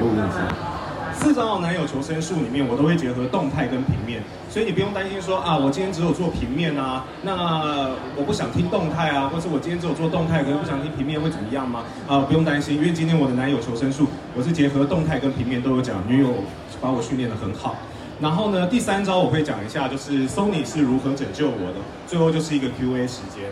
络问题。四招男友求生术里面，我都会结合动态跟平面，所以你不用担心说啊，我今天只有做平面啊，那我不想听动态啊，或者我今天只有做动态，可是不想听平面会怎么样吗？啊，不用担心，因为今天我的男友求生术，我是结合动态跟平面都有讲，女友把我训练的很好。然后呢，第三招我会讲一下，就是 Sony 是如何拯救我的，最后就是一个 Q&A 时间。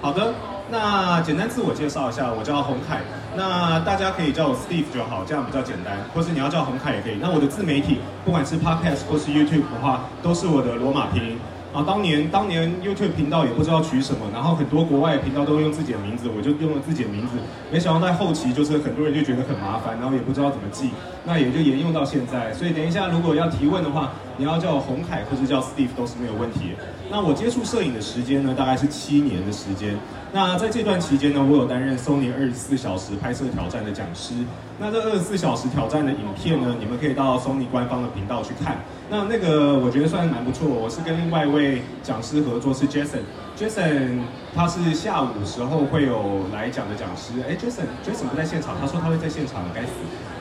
好的。那简单自我介绍一下，我叫洪凯，那大家可以叫我 Steve 就好，这样比较简单，或是你要叫洪凯也可以。那我的自媒体，不管是 Podcast 或是 YouTube 的话，都是我的罗马拼音。啊，当年当年 YouTube 频道也不知道取什么，然后很多国外频道都会用自己的名字，我就用了自己的名字。没想到在后期就是很多人就觉得很麻烦，然后也不知道怎么记，那也就沿用到现在。所以等一下如果要提问的话，你要叫我洪凯或者叫 Steve 都是没有问题。那我接触摄影的时间呢，大概是七年的时间。那在这段期间呢，我有担任 Sony 二十四小时拍摄挑战的讲师。那这二十四小时挑战的影片呢，你们可以到 Sony 官方的频道去看。那那个我觉得算是蛮不错。我是跟另外一位讲师合作，是 Jason。Jason 他是下午的时候会有来讲的讲师。哎，Jason，Jason 不在现场，他说他会在现场，该死。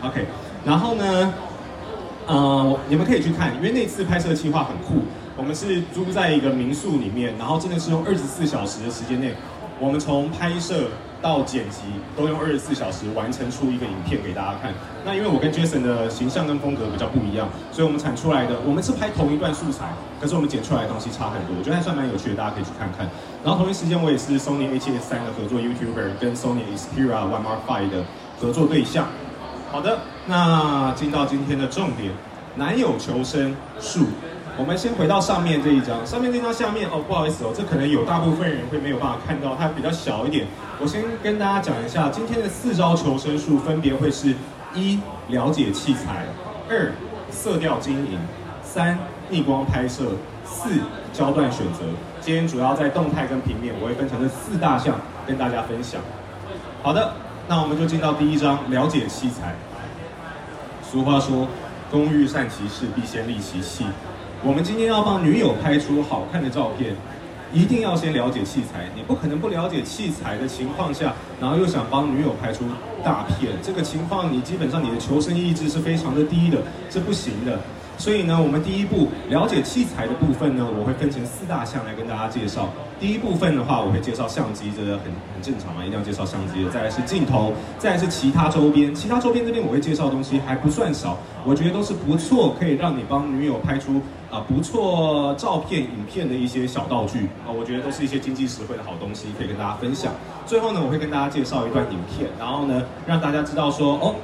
OK，然后呢，呃，你们可以去看，因为那次拍摄计划很酷。我们是租在一个民宿里面，然后真的是用二十四小时的时间内。我们从拍摄到剪辑都用二十四小时完成出一个影片给大家看。那因为我跟 Jason 的形象跟风格比较不一样，所以我们产出来的我们是拍同一段素材，可是我们剪出来的东西差很多，我觉得还算蛮有趣的，大家可以去看看。然后同一时间我也是 Sony A7S 三的合作 YouTuber，跟 Sony Xperia One Mark Five 的合作对象。好的，那进到今天的重点，男友求生术。我们先回到上面这一张，上面这张下面哦，不好意思哦，这可能有大部分人会没有办法看到，它比较小一点。我先跟大家讲一下，今天的四招求生术分别会是：一、了解器材；二、色调经营；三、逆光拍摄；四、焦段选择。今天主要在动态跟平面，我会分成这四大项跟大家分享。好的，那我们就进到第一章，了解器材。俗话说，工欲善其事，必先利其器。我们今天要帮女友拍出好看的照片，一定要先了解器材。你不可能不了解器材的情况下，然后又想帮女友拍出大片，这个情况你基本上你的求生意志是非常的低的，是不行的。所以呢，我们第一步了解器材的部分呢，我会分成四大项来跟大家介绍。第一部分的话，我会介绍相机，这个很很正常嘛，一定要介绍相机的。再来是镜头，再来是其他周边。其他周边这边我会介绍的东西还不算少，我觉得都是不错，可以让你帮女友拍出啊不错照片、影片的一些小道具啊，我觉得都是一些经济实惠的好东西，可以跟大家分享。最后呢，我会跟大家介绍一段影片，然后呢，让大家知道说哦。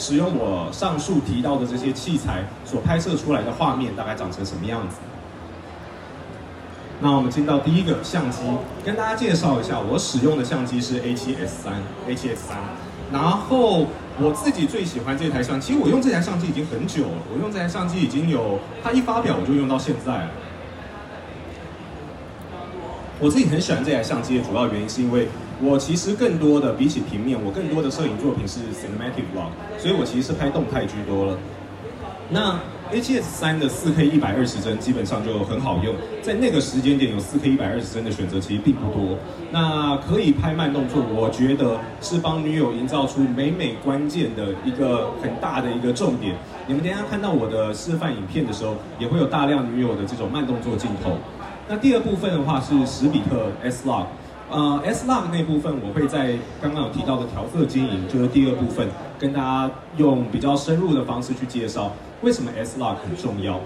使用我上述提到的这些器材所拍摄出来的画面大概长成什么样子？那我们进到第一个相机，跟大家介绍一下，我使用的相机是 A7S3，A7S3。然后我自己最喜欢这台相机，其实我用这台相机已经很久了，我用这台相机已经有，它一发表我就用到现在了。我自己很喜欢这台相机的主要原因是因为。我其实更多的比起平面，我更多的摄影作品是 cinematic vlog，所以我其实是拍动态居多了。那 A7S3 的 4K 一百二十帧基本上就很好用，在那个时间点有 4K 一百二十帧的选择其实并不多。那可以拍慢动作，我觉得是帮女友营造出美美关键的一个很大的一个重点。你们等下看到我的示范影片的时候，也会有大量女友的这种慢动作镜头。那第二部分的话是史比特 S-Log。呃，S-Log 那部分我会在刚刚有提到的调色经营，就是第二部分，跟大家用比较深入的方式去介绍为什么 S-Log 很重要。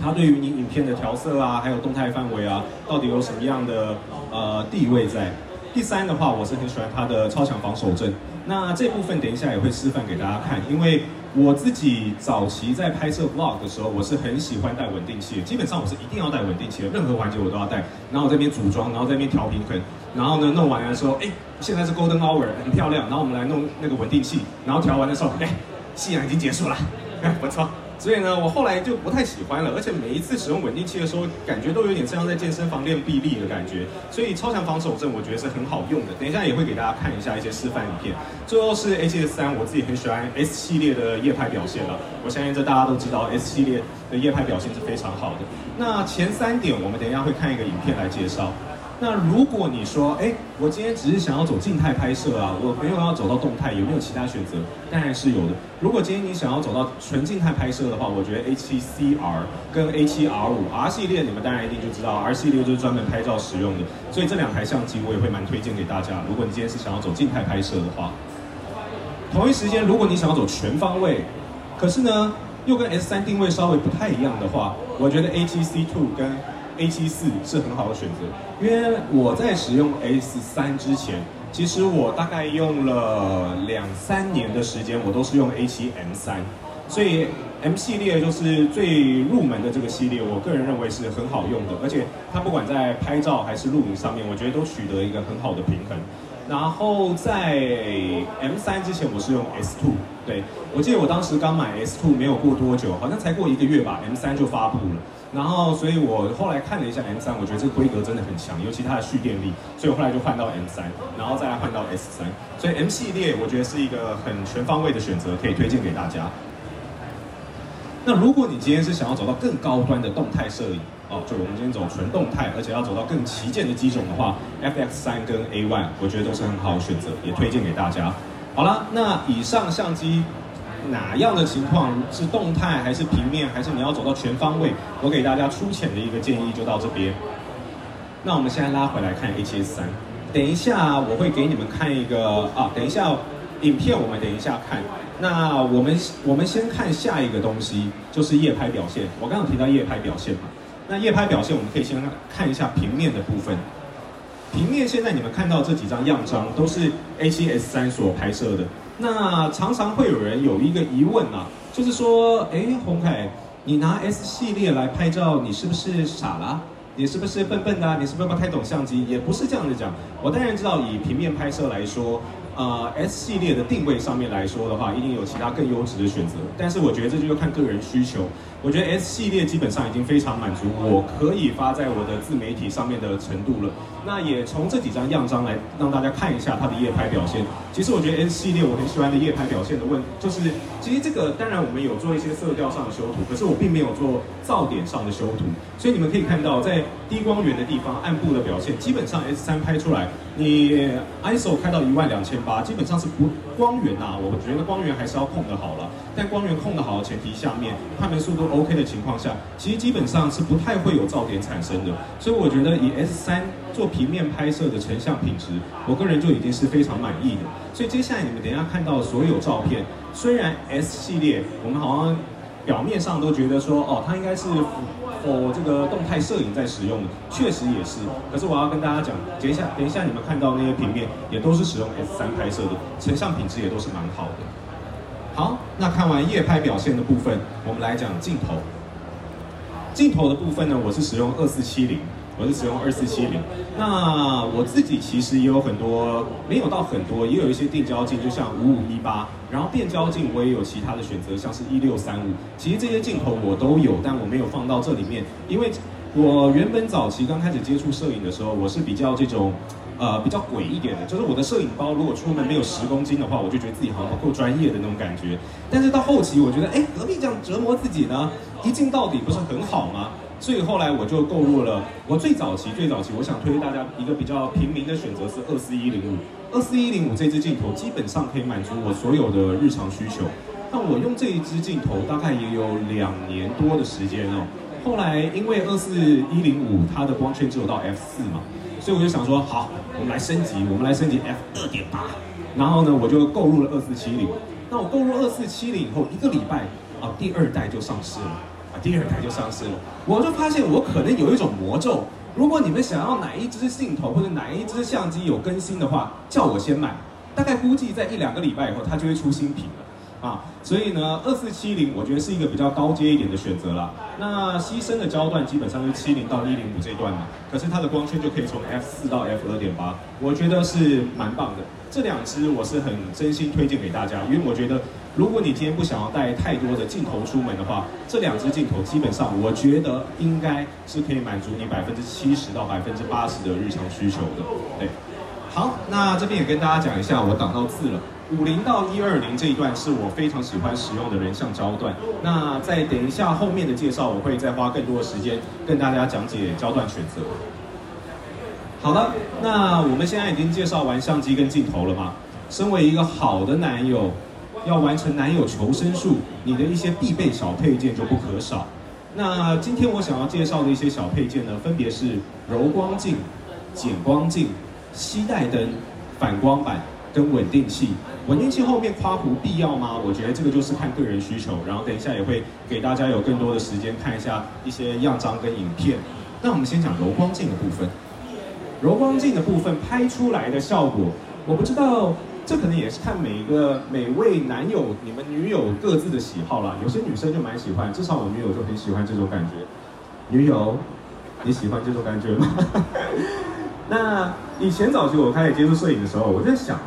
它对于你影片的调色啊，还有动态范围啊，到底有什么样的呃地位在？第三的话，我是很喜欢它的超强防手震。那这部分等一下也会示范给大家看，因为我自己早期在拍摄 vlog 的时候，我是很喜欢带稳定器，基本上我是一定要带稳定器的，任何环节我都要带。然后这边组装，然后这边调平衡，然后呢弄完的时候，哎，现在是 golden hour，很漂亮。然后我们来弄那个稳定器，然后调完的时候，哎，夕阳已经结束了，哎，不错。所以呢，我后来就不太喜欢了，而且每一次使用稳定器的时候，感觉都有点像在健身房练臂力的感觉。所以超强防手震，我觉得是很好用的。等一下也会给大家看一下一些示范影片。最后是 A7S3，我自己很喜欢 S 系列的夜拍表现了。我相信这大家都知道，S 系列的夜拍表现是非常好的。那前三点，我们等一下会看一个影片来介绍。那如果你说，哎，我今天只是想要走静态拍摄啊，我没有要走到动态，有没有其他选择？当然是有的。如果今天你想要走到纯静态拍摄的话，我觉得 A7CR 跟 A7R5 R 系列，你们当然一定就知道，R 系列就是专门拍照使用的，所以这两台相机我也会蛮推荐给大家。如果你今天是想要走静态拍摄的话，同一时间，如果你想要走全方位，可是呢，又跟 S3 定位稍微不太一样的话，我觉得 A7C2 跟 A74 是很好的选择，因为我在使用 S3 之前，其实我大概用了两三年的时间，我都是用 A7M3，所以 M 系列就是最入门的这个系列，我个人认为是很好用的，而且它不管在拍照还是录影上面，我觉得都取得一个很好的平衡。然后在 M3 之前，我是用 S2，对，我记得我当时刚买 S2 没有过多久，好像才过一个月吧，M3 就发布了。然后，所以我后来看了一下 M3，我觉得这个规格真的很强，尤其它的蓄电力，所以我后来就换到 M3，然后再来换到 S3。所以 M 系列我觉得是一个很全方位的选择，可以推荐给大家。那如果你今天是想要走到更高端的动态摄影，哦，就我们今天走纯动态，而且要走到更旗舰的机种的话，FX3 跟 A1，我觉得都是很好的选择，也推荐给大家。好了，那以上相机。哪样的情况是动态还是平面，还是你要走到全方位？我给大家粗浅的一个建议就到这边。那我们现在拉回来看 A7S3，等一下我会给你们看一个啊，等一下影片我们等一下看。那我们我们先看下一个东西，就是夜拍表现。我刚刚提到夜拍表现嘛，那夜拍表现我们可以先看一下平面的部分。平面现在你们看到这几张样张都是 A7S3 所拍摄的。那常常会有人有一个疑问啊，就是说，哎，鸿凯，你拿 S 系列来拍照，你是不是傻了？你是不是笨笨的？你是不是不太懂相机？也不是这样子讲，我当然知道，以平面拍摄来说。呃，S 系列的定位上面来说的话，一定有其他更优质的选择。但是我觉得这就看个人需求。我觉得 S 系列基本上已经非常满足我可以发在我的自媒体上面的程度了。那也从这几张样张来让大家看一下它的夜拍表现。其实我觉得 S 系列我很喜欢的夜拍表现的问，就是其实这个当然我们有做一些色调上的修图，可是我并没有做噪点上的修图。所以你们可以看到，在低光源的地方暗部的表现，基本上 S 三拍出来，你 ISO 开到一万两千八，基本上是不光源呐。我觉得光源还是要控的好了，但光源控的好的前提下面，快门速度 OK 的情况下，其实基本上是不太会有噪点产生的。所以我觉得以 S3 做平面拍摄的成像品质，我个人就已经是非常满意的。所以接下来你们等一下看到所有照片，虽然 S 系列我们好像表面上都觉得说，哦，它应该是。哦，这个动态摄影在使用的，确实也是。可是我要跟大家讲，等一下，等一下你们看到那些平面，也都是使用 S 三拍摄的，成像品质也都是蛮好的。好，那看完夜拍表现的部分，我们来讲镜头。镜头的部分呢，我是使用二四七零。我是使用二四七零，那我自己其实也有很多，没有到很多，也有一些定焦镜，就像五五一八，然后变焦镜我也有其他的选择，像是一六三五，其实这些镜头我都有，但我没有放到这里面，因为我原本早期刚开始接触摄影的时候，我是比较这种，呃，比较鬼一点的，就是我的摄影包如果出门没有十公斤的话，我就觉得自己好像不够专业的那种感觉，但是到后期我觉得，哎，何必这样折磨自己呢？一镜到底不是很好吗？所以后来我就购入了，我最早期最早期，我想推荐大家一个比较平民的选择是二四一零五，二四一零五这支镜头基本上可以满足我所有的日常需求。那我用这一支镜头大概也有两年多的时间哦。后来因为二四一零五它的光圈只有到 F 四嘛，所以我就想说好，我们来升级，我们来升级 F 二点八。然后呢，我就购入了二四七零。那我购入二四七零以后，一个礼拜啊，第二代就上市了。第二台就上市了，我就发现我可能有一种魔咒。如果你们想要哪一支镜头或者哪一支相机有更新的话，叫我先买。大概估计在一两个礼拜以后，它就会出新品了啊。所以呢，二四七零我觉得是一个比较高阶一点的选择啦。那牺牲的焦段基本上是七零到一零五这段嘛，可是它的光圈就可以从 F 四到 F 二点八，我觉得是蛮棒的。这两支我是很真心推荐给大家，因为我觉得。如果你今天不想要带太多的镜头出门的话，这两支镜头基本上我觉得应该是可以满足你百分之七十到百分之八十的日常需求的。对，好，那这边也跟大家讲一下，我挡到字了，五零到一二零这一段是我非常喜欢使用的人像焦段。那再等一下后面的介绍，我会再花更多的时间跟大家讲解焦段选择。好的，那我们现在已经介绍完相机跟镜头了嘛？身为一个好的男友，要完成男友求生术，你的一些必备小配件就不可少。那今天我想要介绍的一些小配件呢，分别是柔光镜、减光镜、吸带灯、反光板跟稳定器。稳定器后面夸弧必要吗？我觉得这个就是看个人需求。然后等一下也会给大家有更多的时间看一下一些样张跟影片。那我们先讲柔光镜的部分。柔光镜的部分拍出来的效果，我不知道。这可能也是看每一个每位男友、你们女友各自的喜好啦。有些女生就蛮喜欢，至少我女友就很喜欢这种感觉。女友，你喜欢这种感觉吗？那以前早期我开始接触摄影的时候，我在想，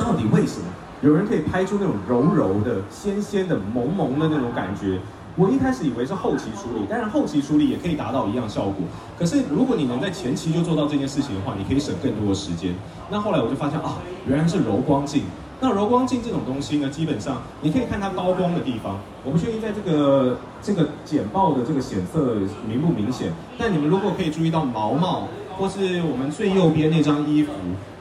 到底为什么有人可以拍出那种柔柔的、鲜鲜的、萌萌的那种感觉？我一开始以为是后期处理，当然后期处理也可以达到一样效果。可是如果你能在前期就做到这件事情的话，你可以省更多的时间。那后来我就发现啊，原来是柔光镜。那柔光镜这种东西呢，基本上你可以看它高光的地方。我不确定在这个这个简报的这个显色明不明显，但你们如果可以注意到毛毛，或是我们最右边那张衣服。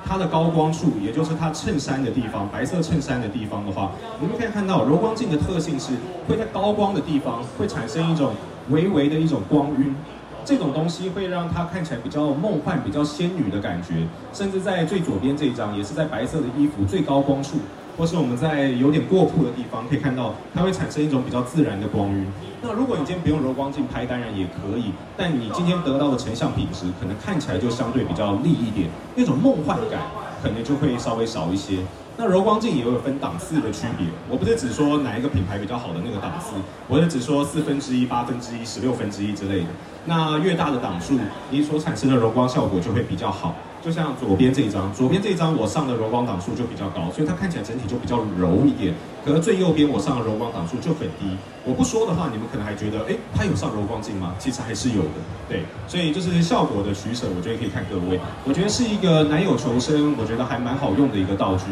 它的高光处，也就是它衬衫的地方，白色衬衫的地方的话，你们可以看到柔光镜的特性是会在高光的地方会产生一种微微的一种光晕，这种东西会让它看起来比较梦幻、比较仙女的感觉，甚至在最左边这一张也是在白色的衣服最高光处。或是我们在有点过曝的地方，可以看到它会产生一种比较自然的光晕。那如果你今天不用柔光镜拍，当然也可以，但你今天得到的成像品质可能看起来就相对比较丽一点，那种梦幻感可能就会稍微少一些。那柔光镜也有分档次的区别，我不是只说哪一个品牌比较好的那个档次，我是只说四分之一、八分之一、十六分之一之类的。那越大的档数，你所产生的柔光效果就会比较好。就像左边这一张，左边这一张我上的柔光档数就比较高，所以它看起来整体就比较柔一点。可是最右边我上的柔光档数就很低。我不说的话，你们可能还觉得，哎，它有上柔光镜吗？其实还是有的，对。所以就是效果的取舍，我觉得可以看各位。我觉得是一个男友求生，我觉得还蛮好用的一个道具。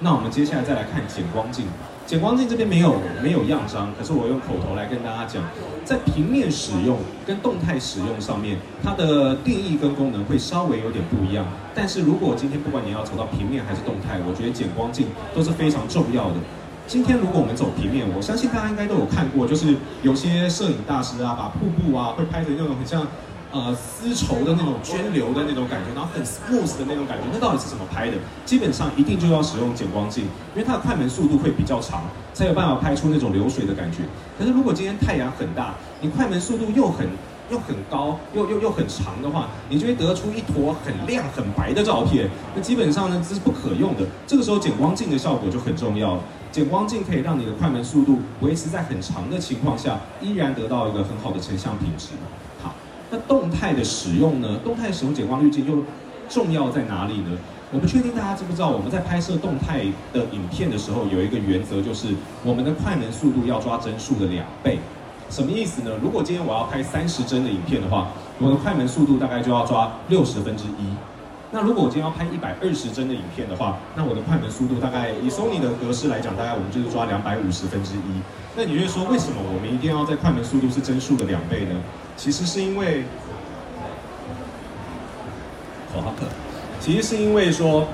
那我们接下来再来看减光镜。减光镜这边没有没有样张，可是我用口头来跟大家讲，在平面使用跟动态使用上面，它的定义跟功能会稍微有点不一样。但是如果今天不管你要走到平面还是动态，我觉得减光镜都是非常重要的。今天如果我们走平面，我相信大家应该都有看过，就是有些摄影大师啊，把瀑布啊会拍成那种很像。呃，丝绸的那种涓流的那种感觉，然后很 smooth 的那种感觉，那到底是怎么拍的？基本上一定就要使用减光镜，因为它的快门速度会比较长，才有办法拍出那种流水的感觉。可是如果今天太阳很大，你快门速度又很又很高，又又又很长的话，你就会得出一坨很亮很白的照片。那基本上呢，这是不可用的。这个时候减光镜的效果就很重要了。减光镜可以让你的快门速度维持在很长的情况下，依然得到一个很好的成像品质。那动态的使用呢？动态使用减光滤镜又重要在哪里呢？我不确定大家知不知道，我们在拍摄动态的影片的时候，有一个原则，就是我们的快门速度要抓帧数的两倍。什么意思呢？如果今天我要拍三十帧的影片的话，我的快门速度大概就要抓六十分之一。那如果我今天要拍一百二十帧的影片的话，那我的快门速度大概以 Sony 的格式来讲，大概我们就是抓两百五十分之一。那你会说，为什么我们一定要在快门速度是帧数的两倍呢？其实是因为，好，其实是因为说，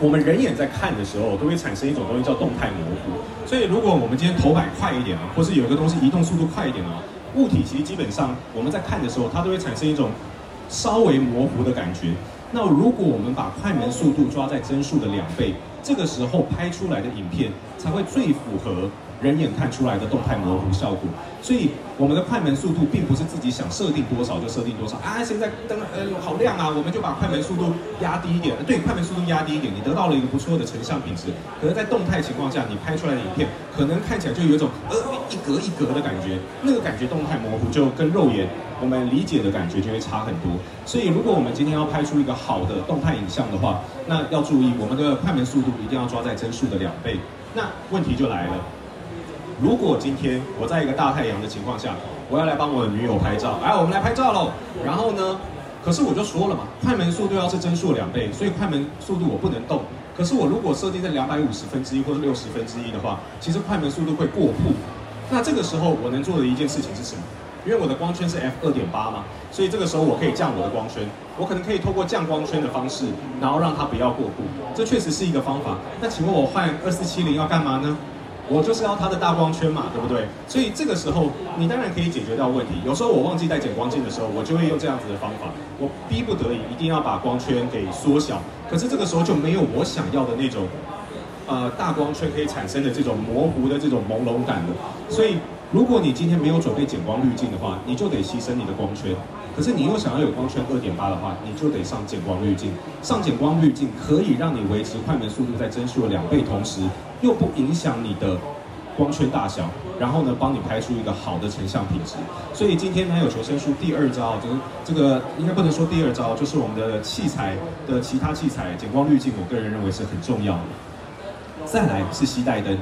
我们人眼在看的时候，都会产生一种东西叫动态模糊。所以如果我们今天头摆快一点啊，或是有一个东西移动速度快一点啊，物体其实基本上我们在看的时候，它都会产生一种稍微模糊的感觉。那如果我们把快门速度抓在帧数的两倍，这个时候拍出来的影片才会最符合人眼看出来的动态模糊效果。所以我们的快门速度并不是自己想设定多少就设定多少啊！现在灯呃好亮啊，我们就把快门速度压低一点。对，快门速度压低一点，你得到了一个不错的成像品质。可是，在动态情况下，你拍出来的影片可能看起来就有一种呃一格一格的感觉，那个感觉动态模糊就跟肉眼。我们理解的感觉就会差很多，所以如果我们今天要拍出一个好的动态影像的话，那要注意我们的快门速度一定要抓在帧数的两倍。那问题就来了，如果今天我在一个大太阳的情况下，我要来帮我的女友拍照，来，我们来拍照喽。然后呢，可是我就说了嘛，快门速度要是帧数两倍，所以快门速度我不能动。可是我如果设定在两百五十分之一或者六十分之一的话，其实快门速度会过曝。那这个时候我能做的一件事情是什么？因为我的光圈是 f 二点八嘛，所以这个时候我可以降我的光圈，我可能可以透过降光圈的方式，然后让它不要过曝，这确实是一个方法。那请问我换二四七零要干嘛呢？我就是要它的大光圈嘛，对不对？所以这个时候你当然可以解决掉问题。有时候我忘记带减光镜的时候，我就会用这样子的方法，我逼不得已一定要把光圈给缩小。可是这个时候就没有我想要的那种，呃，大光圈可以产生的这种模糊的这种朦胧感的。所以如果你今天没有准备减光滤镜的话，你就得牺牲你的光圈。可是你又想要有光圈二点八的话，你就得上减光滤镜。上减光滤镜可以让你维持快门速度在帧数的两倍，同时又不影响你的光圈大小，然后呢，帮你拍出一个好的成像品质。所以今天男友求生术第二招，就是这个应该不能说第二招，就是我们的器材的其他器材减光滤镜，我个人认为是很重要的。再来是携带灯，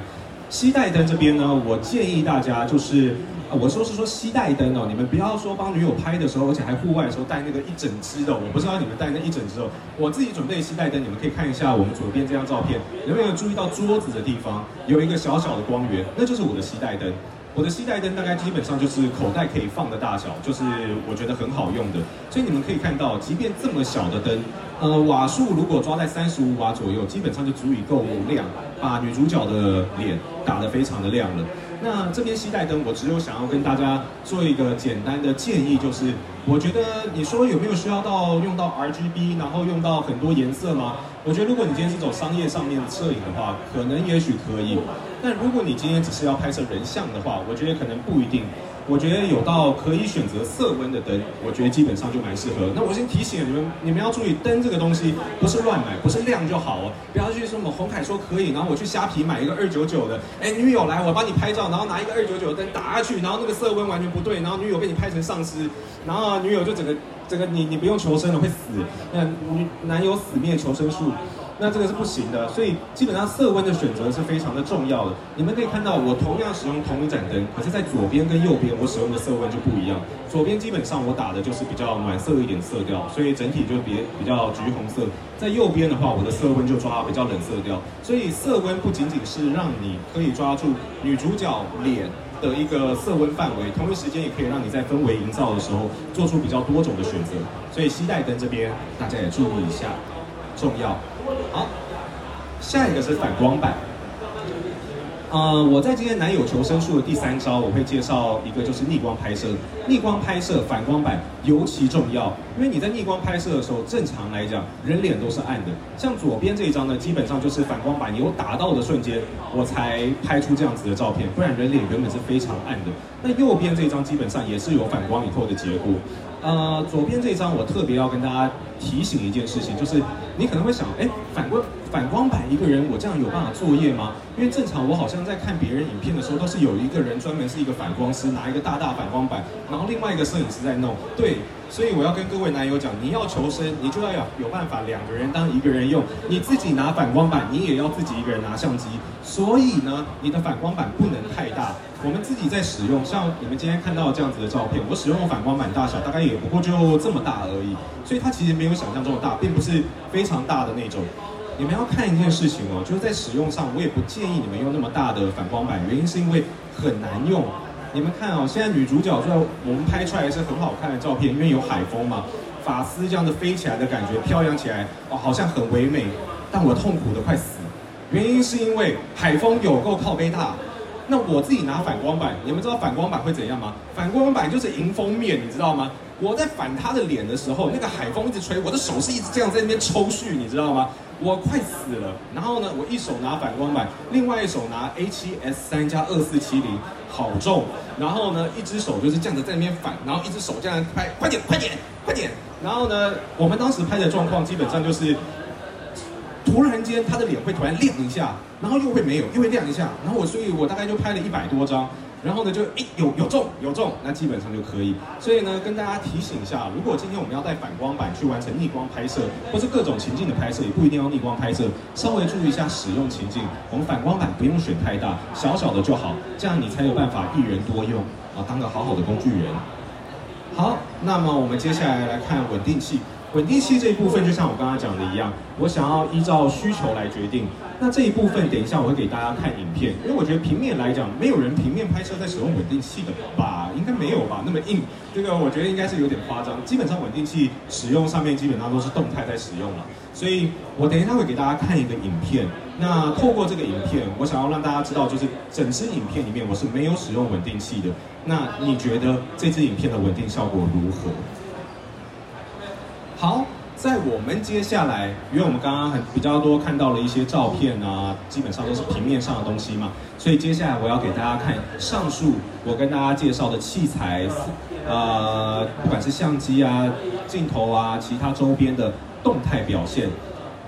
携带灯这边呢，我建议大家就是。啊，我说是说携带灯哦，你们不要说帮女友拍的时候，而且还户外的时候带那个一整支的。我不知道你们带那一整支哦，我自己准备携带灯，你们可以看一下我们左边这张照片，有没有注意到桌子的地方有一个小小的光源？那就是我的携带灯。我的携带灯大概基本上就是口袋可以放的大小，就是我觉得很好用的。所以你们可以看到，即便这么小的灯，呃，瓦数如果抓在三十五瓦左右，基本上就足以够亮，把女主角的脸打得非常的亮了。那这边吸带灯，我只有想要跟大家做一个简单的建议，就是我觉得你说有没有需要到用到 RGB，然后用到很多颜色吗？我觉得如果你今天是走商业上面的摄影的话，可能也许可以。但如果你今天只是要拍摄人像的话，我觉得可能不一定。我觉得有到可以选择色温的灯，我觉得基本上就蛮适合。那我先提醒你们，你们要注意灯这个东西不是乱买，不是亮就好哦。不要去什么红凯说可以，然后我去虾皮买一个二九九的，哎，女友来我帮你拍照，然后拿一个二九九的灯打下去，然后那个色温完全不对，然后女友被你拍成丧尸，然后女友就整个整个你你不用求生了会死，那女男友死灭求生术。那这个是不行的，所以基本上色温的选择是非常的重要的。你们可以看到，我同样使用同一盏灯，可是在左边跟右边我使用的色温就不一样。左边基本上我打的就是比较暖色一点色调，所以整体就比比较橘红色。在右边的话，我的色温就抓比较冷色调。所以色温不仅仅是让你可以抓住女主角脸的一个色温范围，同一时间也可以让你在氛围营造的时候做出比较多种的选择。所以携带灯这边大家也注意一下，重要。好，下一个是反光板。呃，我在今天男友求生术的第三招，我会介绍一个就是逆光拍摄。逆光拍摄反光板尤其重要，因为你在逆光拍摄的时候，正常来讲人脸都是暗的。像左边这一张呢，基本上就是反光板有打到的瞬间，我才拍出这样子的照片，不然人脸原本是非常暗的。那右边这一张基本上也是有反光以后的结果。呃，左边这张我特别要跟大家提醒一件事情，就是你可能会想，哎，反过反光板一个人我这样有办法作业吗？因为正常我好像在看别人影片的时候，都是有一个人专门是一个反光师，拿一个大大反光板，然后另外一个摄影师在弄。对，所以我要跟各位男友讲，你要求生，你就要有有办法两个人当一个人用，你自己拿反光板，你也要自己一个人拿相机。所以呢，你的反光板不能太大。我们自己在使用，像你们今天看到这样子的照片，我使用的反光板大小大概也不过就这么大而已，所以它其实没有想象中的大，并不是非常大的那种。你们要看一件事情哦，就是在使用上，我也不建议你们用那么大的反光板，原因是因为很难用。你们看哦，现在女主角在我们拍出来是很好看的照片，因为有海风嘛，发丝这样子飞起来的感觉，飘扬起来，哦，好像很唯美，但我痛苦的快死，原因是因为海风有够靠背大。那我自己拿反光板，你们知道反光板会怎样吗？反光板就是迎风面，你知道吗？我在反他的脸的时候，那个海风一直吹，我的手是一直这样在那边抽蓄，你知道吗？我快死了。然后呢，我一手拿反光板，另外一手拿 A7S3 加2470，好重。然后呢，一只手就是这样子在那边反，然后一只手这样拍，快点，快点，快点。然后呢，我们当时拍的状况基本上就是。突然间，他的脸会突然亮一下，然后又会没有，又会亮一下，然后我，所以我大概就拍了一百多张，然后呢，就诶有有中有中，那基本上就可以。所以呢，跟大家提醒一下，如果今天我们要带反光板去完成逆光拍摄，或是各种情境的拍摄，也不一定要逆光拍摄，稍微注意一下使用情境。我们反光板不用选太大，小小的就好，这样你才有办法一人多用啊，当个好好的工具人。好，那么我们接下来来看稳定器。稳定器这一部分，就像我刚刚讲的一样，我想要依照需求来决定。那这一部分，等一下我会给大家看影片，因为我觉得平面来讲，没有人平面拍摄在使用稳定器的吧？应该没有吧？那么硬，这个我觉得应该是有点夸张。基本上稳定器使用上面基本上都是动态在使用了，所以我等一下会给大家看一个影片。那透过这个影片，我想要让大家知道，就是整支影片里面我是没有使用稳定器的。那你觉得这支影片的稳定效果如何？好，在我们接下来，因为我们刚刚很比较多看到了一些照片啊，基本上都是平面上的东西嘛，所以接下来我要给大家看上述我跟大家介绍的器材，呃，不管是相机啊、镜头啊、其他周边的动态表现。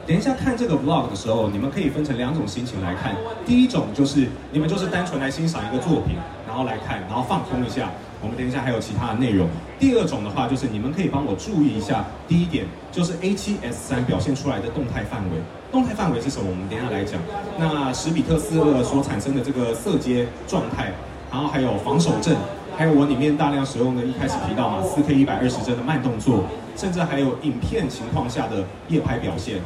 等一下看这个 vlog 的时候，你们可以分成两种心情来看。第一种就是你们就是单纯来欣赏一个作品，然后来看，然后放空一下。我们等一下还有其他的内容。第二种的话就是你们可以帮我注意一下。第一点就是 A7S3 表现出来的动态范围。动态范围是什么？我们等一下来讲。那史比特斯所产生的这个色阶状态，然后还有防守阵，还有我里面大量使用的，一开始提到嘛，4K 一百二十帧的慢动作，甚至还有影片情况下的夜拍表现。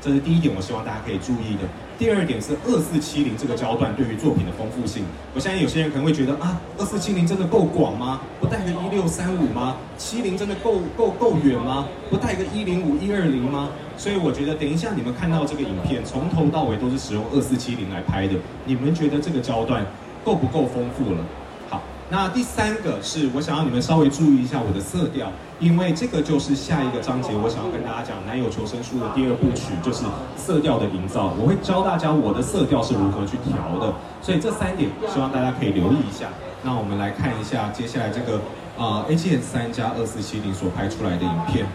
这是第一点，我希望大家可以注意的。第二点是二四七零这个焦段对于作品的丰富性。我相信有些人可能会觉得啊，二四七零真的够广吗？不带个一六三五吗？七零真的够够够远吗？不带个一零五一二零吗？所以我觉得等一下你们看到这个影片，从头到尾都是使用二四七零来拍的，你们觉得这个焦段够不够丰富了？那第三个是我想要你们稍微注意一下我的色调，因为这个就是下一个章节我想要跟大家讲男友求生术的第二部曲，就是色调的营造。我会教大家我的色调是如何去调的，所以这三点希望大家可以留意一下。那我们来看一下接下来这个呃 A7S3 加二四七零所拍出来的影片。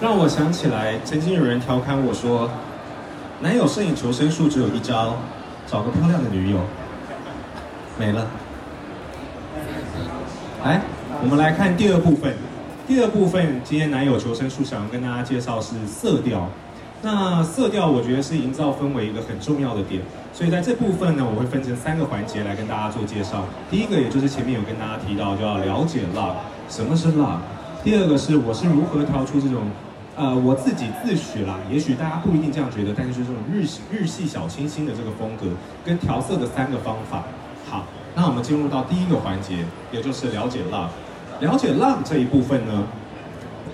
让我想起来曾经有人调侃我说，男友摄影求生术只有一招，找个漂亮的女友，没了。来，我们来看第二部分。第二部分，今天男友求生术想要跟大家介绍是色调。那色调我觉得是营造氛围一个很重要的点，所以在这部分呢，我会分成三个环节来跟大家做介绍。第一个，也就是前面有跟大家提到，就要了解啦什么是蜡。第二个是我是如何调出这种，呃，我自己自诩啦，也许大家不一定这样觉得，但是就是这种日系日系小清新的这个风格跟调色的三个方法。好，那我们进入到第一个环节，也就是了解 love，。了解 love 这一部分呢，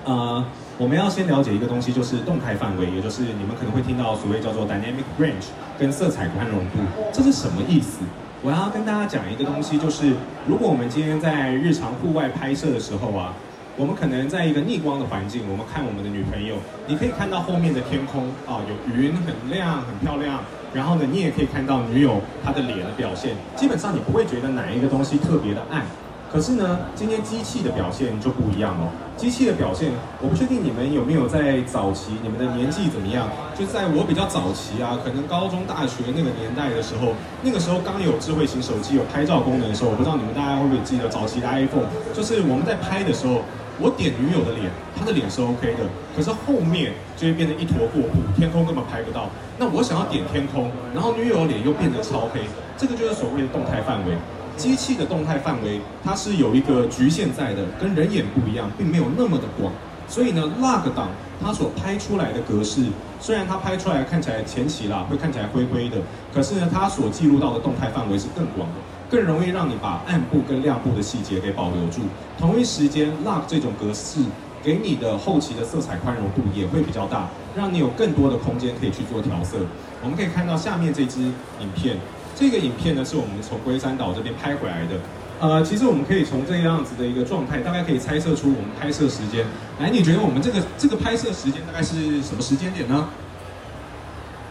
呃。我们要先了解一个东西，就是动态范围，也就是你们可能会听到所谓叫做 dynamic range 跟色彩宽容度，这是什么意思？我要跟大家讲一个东西，就是如果我们今天在日常户外拍摄的时候啊，我们可能在一个逆光的环境，我们看我们的女朋友，你可以看到后面的天空啊，有云很亮很漂亮，然后呢，你也可以看到女友她的脸的表现，基本上你不会觉得哪一个东西特别的暗。可是呢，今天机器的表现就不一样了。机器的表现，我不确定你们有没有在早期，你们的年纪怎么样？就在我比较早期啊，可能高中、大学那个年代的时候，那个时候刚有智慧型手机有拍照功能的时候，我不知道你们大家会不会记得早期的 iPhone，就是我们在拍的时候，我点女友的脸，她的脸是 OK 的，可是后面就会变成一坨过布，天空根本拍不到。那我想要点天空，然后女友的脸又变得超黑，这个就是所谓的动态范围。机器的动态范围，它是有一个局限在的，跟人眼不一样，并没有那么的广。所以呢，log 档它所拍出来的格式，虽然它拍出来看起来前期啦，会看起来灰灰的，可是呢，它所记录到的动态范围是更广的，更容易让你把暗部跟亮部的细节给保留住。同一时间，log 这种格式给你的后期的色彩宽容度也会比较大，让你有更多的空间可以去做调色。我们可以看到下面这支影片。这个影片呢，是我们从龟山岛这边拍回来的。呃，其实我们可以从这样子的一个状态，大概可以猜测出我们拍摄时间。来，你觉得我们这个这个拍摄时间大概是什么时间点呢？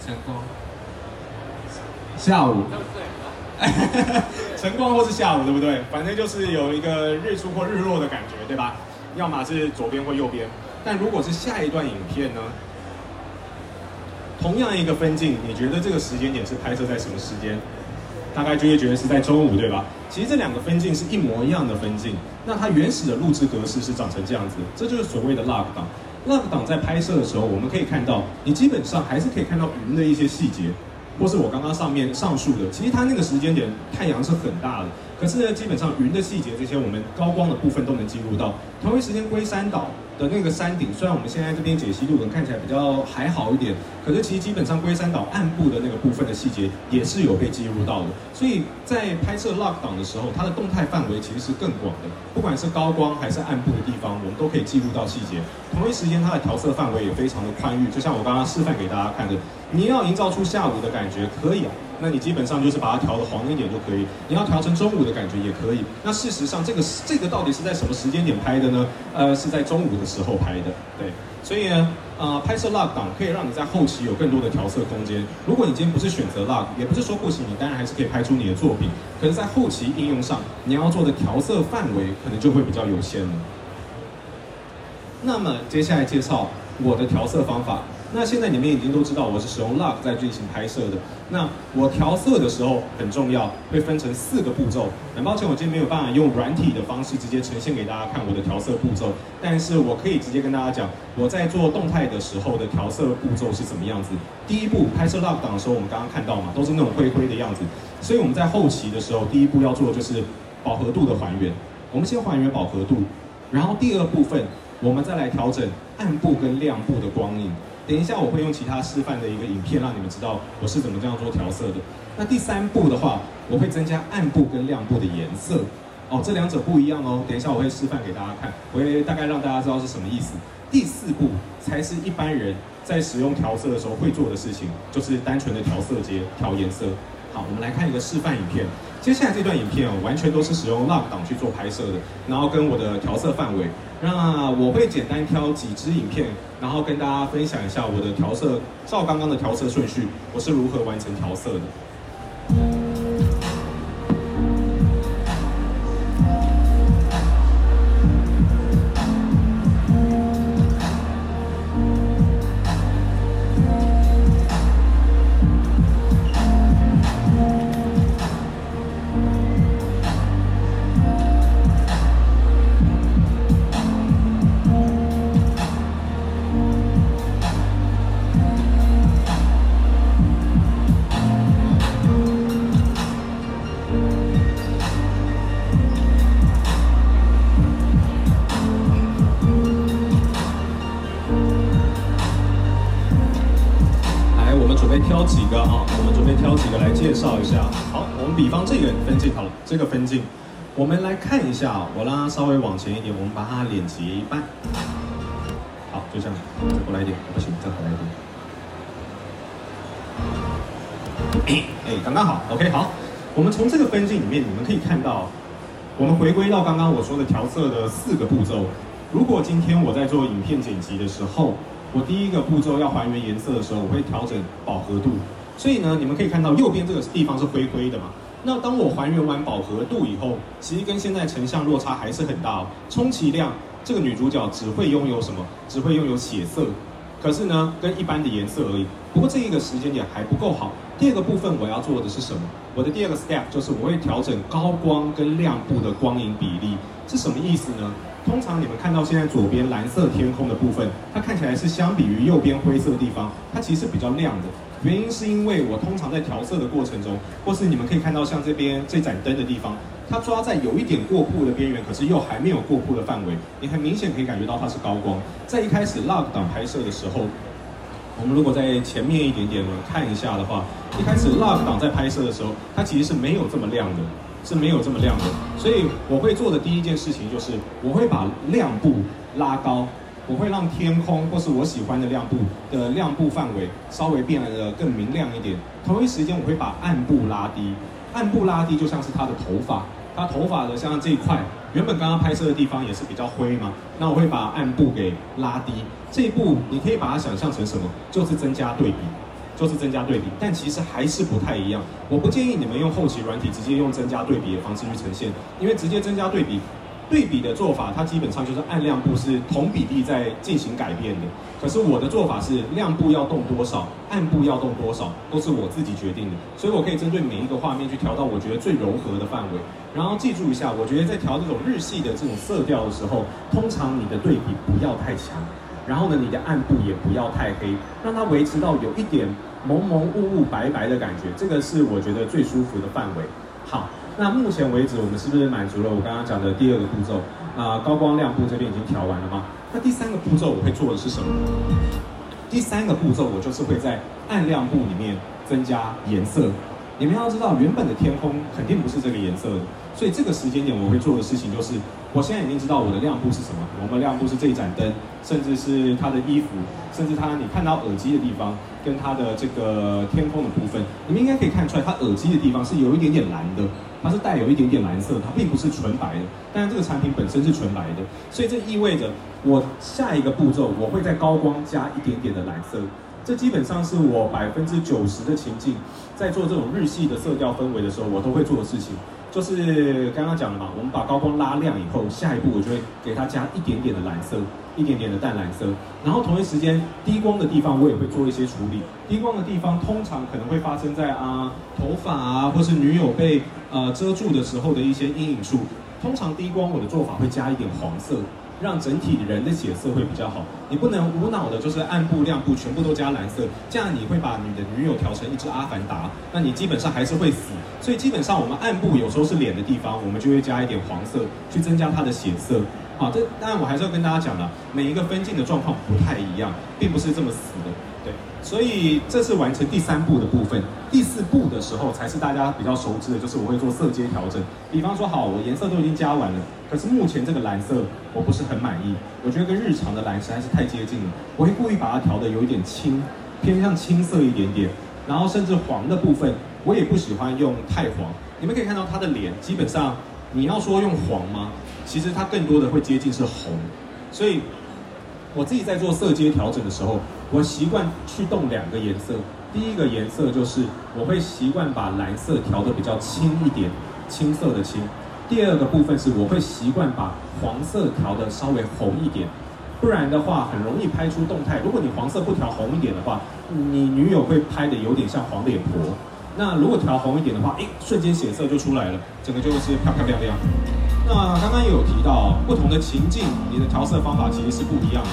晨光，下午。晨光或是下午，对不对？反正就是有一个日出或日落的感觉，对吧？要么是左边或右边。但如果是下一段影片呢？同样一个分镜，你觉得这个时间点是拍摄在什么时间？大概就会觉得是在中午，对吧？其实这两个分镜是一模一样的分镜，那它原始的录制格式是长成这样子，这就是所谓的 log 档。log 档在拍摄的时候，我们可以看到，你基本上还是可以看到云的一些细节，或是我刚刚上面上述的，其实它那个时间点太阳是很大的。可是呢，基本上云的细节这些，我们高光的部分都能记录到。同一时间，龟山岛的那个山顶，虽然我们现在这边解析度可能看起来比较还好一点，可是其实基本上龟山岛暗部的那个部分的细节也是有被记录到的。所以在拍摄 lock 档的时候，它的动态范围其实是更广的，不管是高光还是暗部的地方，我们都可以记录到细节。同一时间，它的调色范围也非常的宽裕，就像我刚刚示范给大家看的，你要营造出下午的感觉，可以啊。那你基本上就是把它调的黄一点就可以，你要调成中午的感觉也可以。那事实上，这个这个到底是在什么时间点拍的呢？呃，是在中午的时候拍的。对，所以呢，呃，拍摄 log 档可以让你在后期有更多的调色空间。如果你今天不是选择 log，也不是说不行，你当然还是可以拍出你的作品。可是，在后期应用上，你要做的调色范围可能就会比较有限了。那么，接下来介绍我的调色方法。那现在你们已经都知道我是使用 log 在进行拍摄的。那我调色的时候很重要，会分成四个步骤。很抱歉，我今天没有办法用软体的方式直接呈现给大家看我的调色步骤，但是我可以直接跟大家讲，我在做动态的时候的调色步骤是怎么样子。第一步拍摄 log 档的时候，我们刚刚看到嘛，都是那种灰灰的样子，所以我们在后期的时候，第一步要做的就是饱和度的还原。我们先还原饱和度，然后第二部分我们再来调整暗部跟亮部的光影。等一下，我会用其他示范的一个影片，让你们知道我是怎么这样做调色的。那第三步的话，我会增加暗部跟亮部的颜色。哦，这两者不一样哦。等一下我会示范给大家看，我会大概让大家知道是什么意思。第四步才是一般人在使用调色的时候会做的事情，就是单纯的调色阶、调颜色。好，我们来看一个示范影片。接下来这段影片哦，完全都是使用 log 档去做拍摄的，然后跟我的调色范围。那我会简单挑几支影片，然后跟大家分享一下我的调色，照刚刚的调色顺序，我是如何完成调色的。下，我让它稍微往前一点，我们把它脸截一半。好，就这样，再过来一点，不行，再回来一点。哎，刚刚好，OK，好。我们从这个分镜里面，你们可以看到，我们回归到刚刚我说的调色的四个步骤。如果今天我在做影片剪辑的时候，我第一个步骤要还原颜色的时候，我会调整饱和度。所以呢，你们可以看到右边这个地方是灰灰的嘛。那当我还原完饱和度以后，其实跟现在成像落差还是很大哦。充其量这个女主角只会拥有什么？只会拥有血色，可是呢，跟一般的颜色而已。不过这一个时间点还不够好。第二个部分我要做的是什么？我的第二个 step 就是我会调整高光跟亮部的光影比例。是什么意思呢？通常你们看到现在左边蓝色天空的部分，它看起来是相比于右边灰色的地方，它其实是比较亮的。原因是因为我通常在调色的过程中，或是你们可以看到像这边这盏灯的地方，它抓在有一点过曝的边缘，可是又还没有过曝的范围，你很明显可以感觉到它是高光。在一开始 log 档拍摄的时候，我们如果在前面一点点我们看一下的话，一开始 log 档在拍摄的时候，它其实是没有这么亮的。是没有这么亮的，所以我会做的第一件事情就是，我会把亮部拉高，我会让天空或是我喜欢的亮部的亮部范围稍微变得更明亮一点。同一时间，我会把暗部拉低，暗部拉低就像是他的头发，他头发的像这一块，原本刚刚拍摄的地方也是比较灰嘛，那我会把暗部给拉低。这一步你可以把它想象成什么？就是增加对比。就是增加对比，但其实还是不太一样。我不建议你们用后期软体直接用增加对比的方式去呈现，因为直接增加对比，对比的做法它基本上就是暗亮部是同比例在进行改变的。可是我的做法是亮部要动多少，暗部要动多少，都是我自己决定的。所以我可以针对每一个画面去调到我觉得最柔和的范围。然后记住一下，我觉得在调这种日系的这种色调的时候，通常你的对比不要太强。然后呢，你的暗部也不要太黑，让它维持到有一点蒙蒙雾雾白白的感觉，这个是我觉得最舒服的范围。好，那目前为止我们是不是满足了我刚刚讲的第二个步骤？啊、高光亮部这边已经调完了吗？那第三个步骤我会做的是什么？第三个步骤我就是会在暗亮部里面增加颜色。你们要知道，原本的天空肯定不是这个颜色的，所以这个时间点我会做的事情就是，我现在已经知道我的亮部是什么。我们亮部是这一盏灯，甚至是他的衣服，甚至他你看到耳机的地方，跟他的这个天空的部分，你们应该可以看出来，他耳机的地方是有一点点蓝的，它是带有一点点蓝色，它并不是纯白的。但是这个产品本身是纯白的，所以这意味着我下一个步骤我会在高光加一点点的蓝色。这基本上是我百分之九十的情境，在做这种日系的色调氛围的时候，我都会做的事情，就是刚刚讲的嘛，我们把高光拉亮以后，下一步我就会给它加一点点的蓝色，一点点的淡蓝色，然后同一时间低光的地方我也会做一些处理。低光的地方通常可能会发生在啊头发啊，或是女友被呃遮住的时候的一些阴影处。通常低光我的做法会加一点黄色。让整体人的血色会比较好。你不能无脑的，就是暗部亮部全部都加蓝色，这样你会把你的女友调成一只阿凡达，那你基本上还是会死。所以基本上我们暗部有时候是脸的地方，我们就会加一点黄色去增加它的血色。好，这当然我还是要跟大家讲了，每一个分镜的状况不太一样，并不是这么死的。对，所以这是完成第三步的部分。第四步的时候才是大家比较熟知的，就是我会做色阶调整。比方说，好，我颜色都已经加完了，可是目前这个蓝色我不是很满意，我觉得跟日常的蓝实在是太接近了，我会故意把它调得有一点青，偏向青色一点点。然后甚至黄的部分，我也不喜欢用太黄。你们可以看到他的脸，基本上你要说用黄吗？其实它更多的会接近是红，所以。我自己在做色阶调整的时候，我习惯去动两个颜色。第一个颜色就是我会习惯把蓝色调得比较青一点，青色的青。第二个部分是我会习惯把黄色调得稍微红一点，不然的话很容易拍出动态。如果你黄色不调红一点的话，你女友会拍得有点像黄脸婆。那如果调红一点的话，诶，瞬间血色就出来了，整个就是漂漂亮亮。那刚刚有提到，不同的情境，你的调色方法其实是不一样的。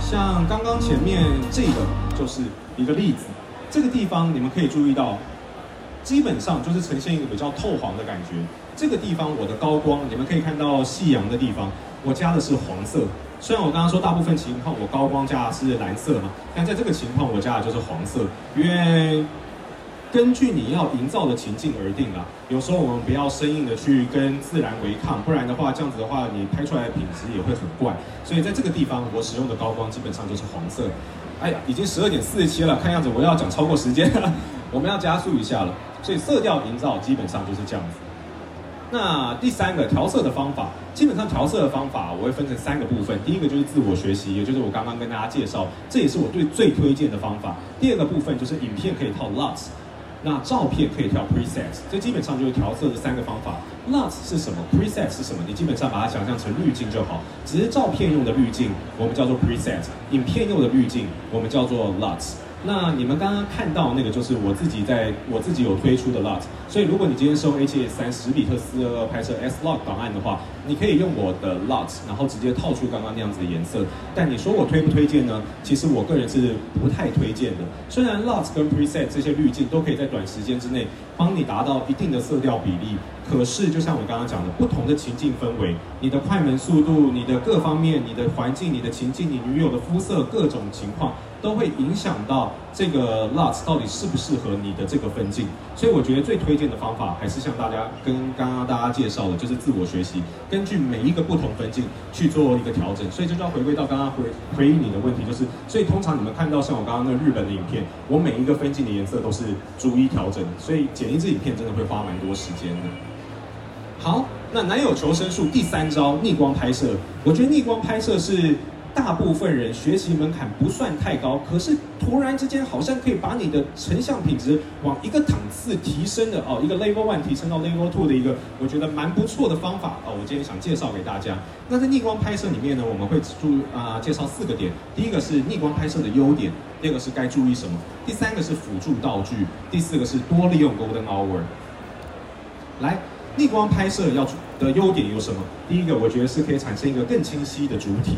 像刚刚前面这个就是一个例子，这个地方你们可以注意到，基本上就是呈现一个比较透黄的感觉。这个地方我的高光，你们可以看到夕阳的地方，我加的是黄色。虽然我刚刚说大部分情况我高光加的是蓝色嘛，但在这个情况我加的就是黄色，因为根据你要营造的情境而定啦。有时候我们不要生硬的去跟自然违抗，不然的话这样子的话你拍出来的品质也会很怪。所以在这个地方我使用的高光基本上就是黄色。哎呀，已经十二点四十七了，看样子我要讲超过时间了，我们要加速一下了。所以色调营造基本上就是这样子。那第三个调色的方法，基本上调色的方法我会分成三个部分。第一个就是自我学习，也就是我刚刚跟大家介绍，这也是我对最推荐的方法。第二个部分就是影片可以套 LUTs，那照片可以调 presets，这基本上就是调色的三个方法。LUT 是什么？presets 是什么？你基本上把它想象成滤镜就好。只是照片用的滤镜我们叫做 presets；，影片用的滤镜我们叫做 LUTs。那你们刚刚看到那个就是我自己在我自己有推出的 LUT，所以如果你今天是用 H.E.3 十比特斯二二拍摄 S-Log 档案的话，你可以用我的 LUT，然后直接套出刚刚那样子的颜色。但你说我推不推荐呢？其实我个人是不太推荐的。虽然 LUT 跟 Preset 这些滤镜都可以在短时间之内帮你达到一定的色调比例，可是就像我刚刚讲的，不同的情境氛围，你的快门速度、你的各方面、你的环境、你的情境、你女友的肤色各种情况。都会影响到这个 LUTs 到底适不适合你的这个分镜，所以我觉得最推荐的方法还是像大家跟刚刚大家介绍的，就是自我学习，根据每一个不同分镜去做一个调整。所以这就要回归到刚刚回回应你的问题，就是所以通常你们看到像我刚刚那个日本的影片，我每一个分镜的颜色都是逐一调整，所以剪一支影片真的会花蛮多时间的。好，那男友求生术第三招逆光拍摄，我觉得逆光拍摄是。大部分人学习门槛不算太高，可是突然之间好像可以把你的成像品质往一个档次提升的哦，一个 level one 提升到 level two 的一个，我觉得蛮不错的方法哦。我今天想介绍给大家。那在逆光拍摄里面呢，我们会注啊、介绍四个点。第一个是逆光拍摄的优点，第二个是该注意什么，第三个是辅助道具，第四个是多利用 golden hour。来，逆光拍摄要的优点有什么？第一个，我觉得是可以产生一个更清晰的主体。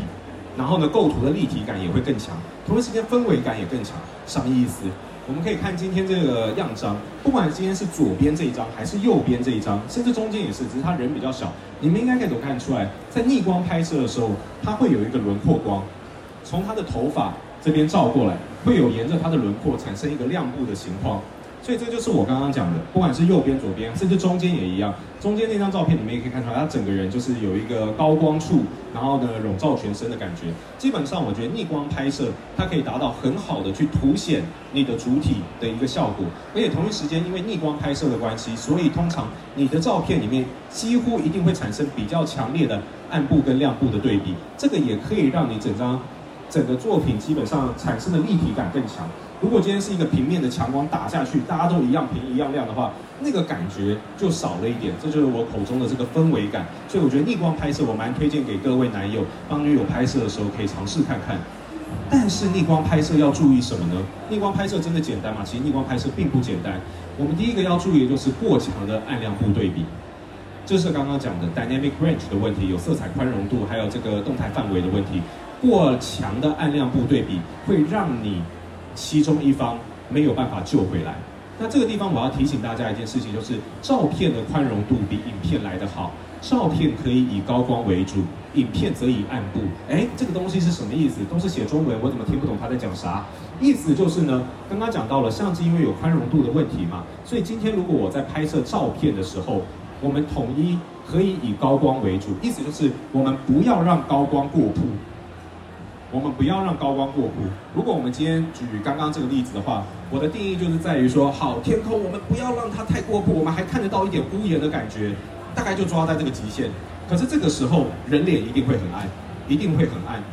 然后呢，构图的立体感也会更强，同时间氛围感也更强。什么意思？我们可以看今天这个样张，不管今天是左边这一张，还是右边这一张，甚至中间也是，只是他人比较小，你们应该可以都看出来，在逆光拍摄的时候，它会有一个轮廓光，从他的头发这边照过来，会有沿着他的轮廓产生一个亮部的情况。所以这就是我刚刚讲的，不管是右边、左边，甚至中间也一样。中间那张照片你们也可以看出来，他整个人就是有一个高光处，然后呢，笼罩全身的感觉。基本上，我觉得逆光拍摄它可以达到很好的去凸显你的主体的一个效果。而且同一时间，因为逆光拍摄的关系，所以通常你的照片里面几乎一定会产生比较强烈的暗部跟亮部的对比。这个也可以让你整张整个作品基本上产生的立体感更强。如果今天是一个平面的强光打下去，大家都一样平一样亮的话，那个感觉就少了一点。这就是我口中的这个氛围感。所以我觉得逆光拍摄我蛮推荐给各位男友帮女友拍摄的时候可以尝试看看。但是逆光拍摄要注意什么呢？逆光拍摄真的简单吗？其实逆光拍摄并不简单。我们第一个要注意的就是过强的暗亮部对比，这是刚刚讲的 dynamic range 的问题，有色彩宽容度，还有这个动态范围的问题。过强的暗亮部对比会让你。其中一方没有办法救回来，那这个地方我要提醒大家一件事情，就是照片的宽容度比影片来得好。照片可以以高光为主，影片则以暗部。哎，这个东西是什么意思？都是写中文，我怎么听不懂他在讲啥？意思就是呢，刚刚讲到了相机因为有宽容度的问题嘛，所以今天如果我在拍摄照片的时候，我们统一可以以高光为主，意思就是我们不要让高光过曝。我们不要让高光过曝。如果我们今天举刚刚这个例子的话，我的定义就是在于说，好，天空我们不要让它太过曝，我们还看得到一点屋檐的感觉，大概就抓在这个极限。可是这个时候人脸一定会很暗，一定会很暗。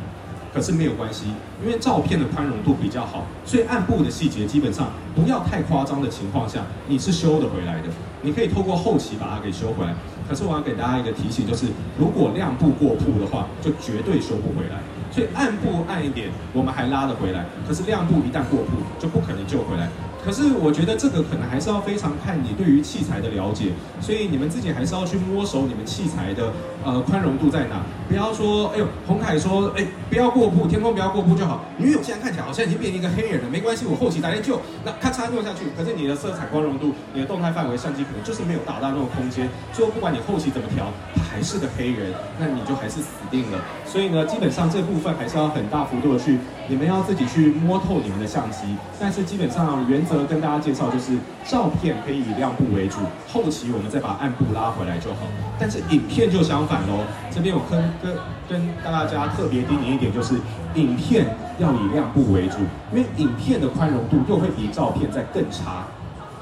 可是没有关系，因为照片的宽容度比较好，所以暗部的细节基本上不要太夸张的情况下，你是修得回来的。你可以透过后期把它给修回来。可是我要给大家一个提醒，就是如果亮部过曝的话，就绝对修不回来。所以暗部暗一点，我们还拉得回来。可是亮部一旦过曝，就不可能救回来。可是我觉得这个可能还是要非常看你对于器材的了解，所以你们自己还是要去摸熟你们器材的呃宽容度在哪。不要说，哎呦，洪凯说，哎，不要过曝，天空不要过曝就好。女友现在看起来好像已经变成一个黑人了，没关系，我后期打点救。那咔嚓弄下去，可是你的色彩宽容度、你的动态范围、相机可能就是没有达到那种空间。最后不管你后期怎么调，它还是个黑人，那你就还是死定了。所以呢，基本上这部分还是要很大幅度的去，你们要自己去摸透你们的相机。但是基本上原则跟大家介绍就是，照片可以以亮部为主，后期我们再把暗部拉回来就好。但是影片就相反喽，这边我跟跟跟大家特别叮咛一点，就是影片要以亮部为主，因为影片的宽容度又会比照片再更差。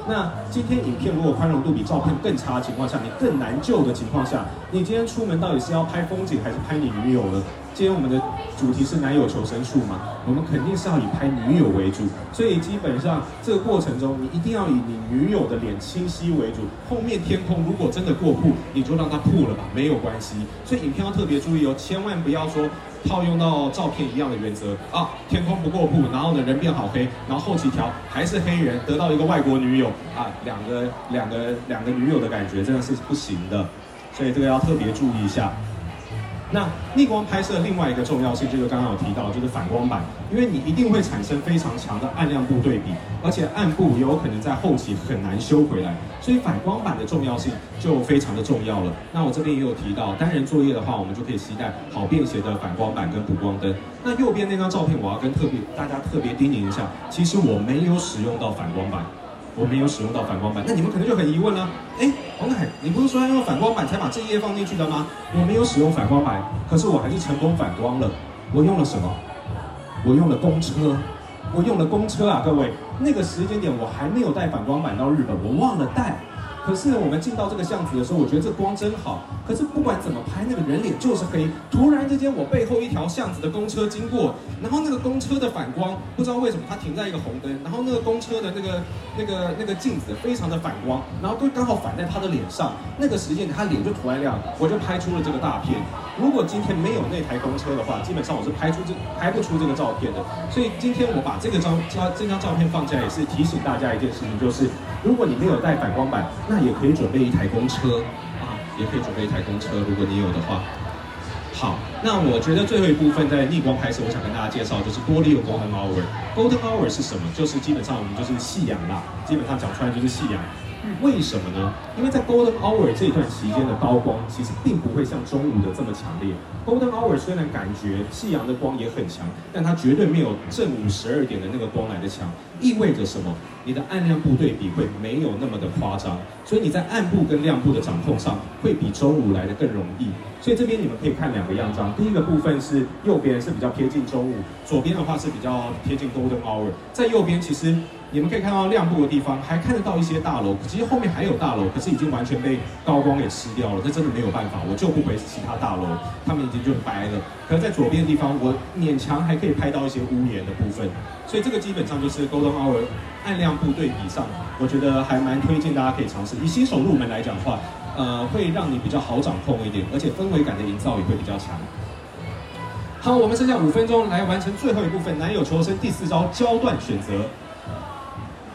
那今天影片如果宽容度比照片更差的情况下，你更难救的情况下，你今天出门到底是要拍风景还是拍你女友呢？今天我们的主题是男友求生术嘛，我们肯定是要以拍女友为主，所以基本上这个过程中，你一定要以你女友的脸清晰为主。后面天空如果真的过曝，你就让它曝了吧，没有关系。所以影片要特别注意哦，千万不要说。套用到照片一样的原则啊，天空不过曝，然后呢人变好黑，然后后期调还是黑人，得到一个外国女友啊，两个两个两个女友的感觉真的是不行的，所以这个要特别注意一下。那逆光拍摄另外一个重要性，就是刚刚有提到，就是反光板，因为你一定会产生非常强的暗亮部对比，而且暗部也有可能在后期很难修回来，所以反光板的重要性就非常的重要了。那我这边也有提到，单人作业的话，我们就可以携带好便携的反光板跟补光灯。那右边那张照片，我要跟特别大家特别叮咛一下，其实我没有使用到反光板。我没有使用到反光板，那你们可能就很疑问了，哎，王凯，你不是说要用反光板才把这一页放进去的吗？我没有使用反光板，可是我还是成功反光了。我用了什么？我用了公车，我用了公车啊，各位，那个时间点我还没有带反光板到日本，我忘了带。可是我们进到这个巷子的时候，我觉得这光真好。可是不管怎么拍，那个人脸就是黑。突然之间，我背后一条巷子的公车经过，然后那个公车的反光，不知道为什么它停在一个红灯，然后那个公车的那个那个那个镜子非常的反光，然后都刚好反在他的脸上。那个时间他脸就突然亮，我就拍出了这个大片。如果今天没有那台公车的话，基本上我是拍出这拍不出这个照片的。所以今天我把这个照照这张照片放下来，也是提醒大家一件事情，就是如果你没有带反光板，那也可以准备一台公车啊，也可以准备一台公车。如果你有的话，好，那我觉得最后一部分在逆光拍摄，我想跟大家介绍就是玻璃有 Golden Hour。Golden Hour 是什么？就是基本上我们就是夕阳啦，基本上讲出来就是夕阳。为什么呢？因为在 Golden Hour 这段期间的高光，其实并不会像中午的这么强烈。Golden Hour 虽然感觉夕阳的光也很强，但它绝对没有正午十二点的那个光来的强。意味着什么？你的暗亮部对比会没有那么的夸张，所以你在暗部跟亮部的掌控上，会比中午来的更容易。所以这边你们可以看两个样张，第一个部分是右边是比较贴近中午，左边的话是比较贴近 Golden Hour。在右边其实。你们可以看到亮部的地方，还看得到一些大楼。其实后面还有大楼，可是已经完全被高光给吃掉了。这真的没有办法，我救不回其他大楼，他们已经就白了。可是在左边的地方，我勉强还可以拍到一些屋檐的部分。所以这个基本上就是 Golden Hour 暗亮部对比上，我觉得还蛮推荐大家可以尝试。以新手入门来讲的话，呃，会让你比较好掌控一点，而且氛围感的营造也会比较强。好，我们剩下五分钟来完成最后一部分，男友求生第四招焦段选择。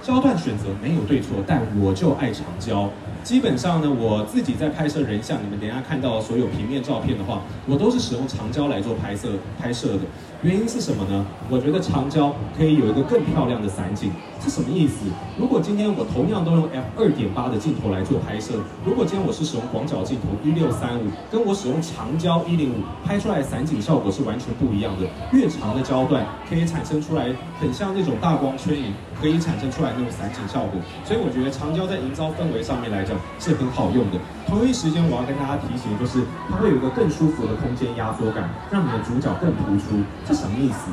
焦段选择没有对错，但我就爱长焦。基本上呢，我自己在拍摄人像，你们等下看到所有平面照片的话，我都是使用长焦来做拍摄拍摄的。原因是什么呢？我觉得长焦可以有一个更漂亮的散景。是什么意思？如果今天我同样都用 f 二点八的镜头来做拍摄，如果今天我是使用广角镜头一六三五，跟我使用长焦一零五，拍出来散景效果是完全不一样的。越长的焦段可以产生出来很像那种大光圈影，可以产生出来那种散景效果。所以我觉得长焦在营造氛围上面来讲是很好用的。同一时间，我要跟大家提醒，就是它会有一个更舒服的空间压缩感，让你的主角更突出。这什么意思？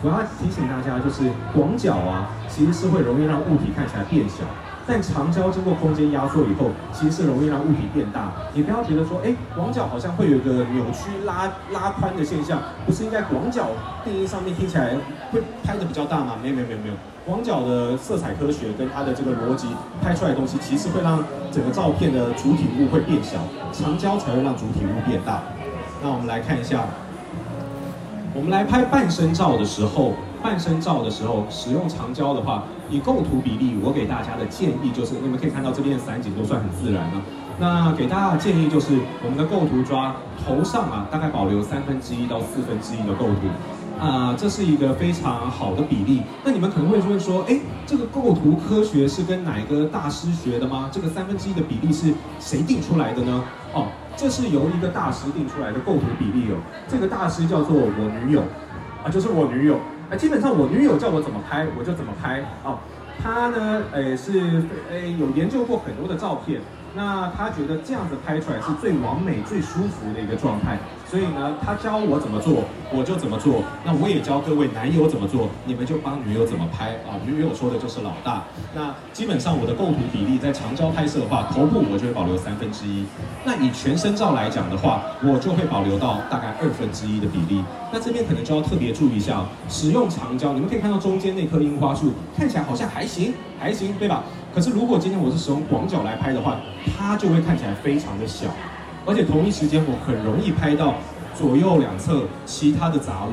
我要提醒大家，就是广角啊，其实是会容易让物体看起来变小，但长焦经过空间压缩以后，其实是容易让物体变大。你不要觉得说，哎，广角好像会有一个扭曲拉拉宽的现象，不是应该广角定义上面听起来会拍得比较大吗？没有没有没有没有，广角的色彩科学跟它的这个逻辑拍出来的东西，其实会让整个照片的主体物会变小，长焦才会让主体物变大。那我们来看一下。我们来拍半身照的时候，半身照的时候使用长焦的话，以构图比例，我给大家的建议就是，你们可以看到这边的散景都算很自然了。那给大家的建议就是，我们的构图抓头上啊，大概保留三分之一到四分之一的构图。啊、这是一个非常好的比例。那你们可能会问说，哎，这个构图科学是跟哪个大师学的吗？这个三分之一的比例是谁定出来的呢？哦，这是由一个大师定出来的构图比例哦。这个大师叫做我女友，啊，就是我女友。啊，基本上我女友叫我怎么拍，我就怎么拍。哦，她呢，诶是诶有研究过很多的照片。那他觉得这样子拍出来是最完美、最舒服的一个状态，所以呢，他教我怎么做，我就怎么做。那我也教各位男友怎么做，你们就帮女友怎么拍啊。女友说的就是老大。那基本上我的构图比例在长焦拍摄的话，头部我就会保留三分之一。那以全身照来讲的话，我就会保留到大概二分之一的比例。那这边可能就要特别注意一下，使用长焦，你们可以看到中间那棵樱花树，看起来好像还行，还行，对吧？可是如果今天我是使用广角来拍的话，它就会看起来非常的小，而且同一时间我很容易拍到左右两侧其他的杂物。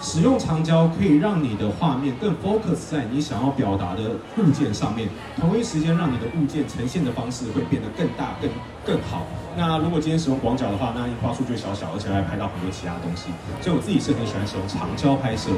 使用长焦可以让你的画面更 focus 在你想要表达的物件上面，同一时间让你的物件呈现的方式会变得更大、更更好。那如果今天使用广角的话，那樱花树就小小，而且还拍到很多其他东西。所以我自己是很喜欢使用长焦拍摄。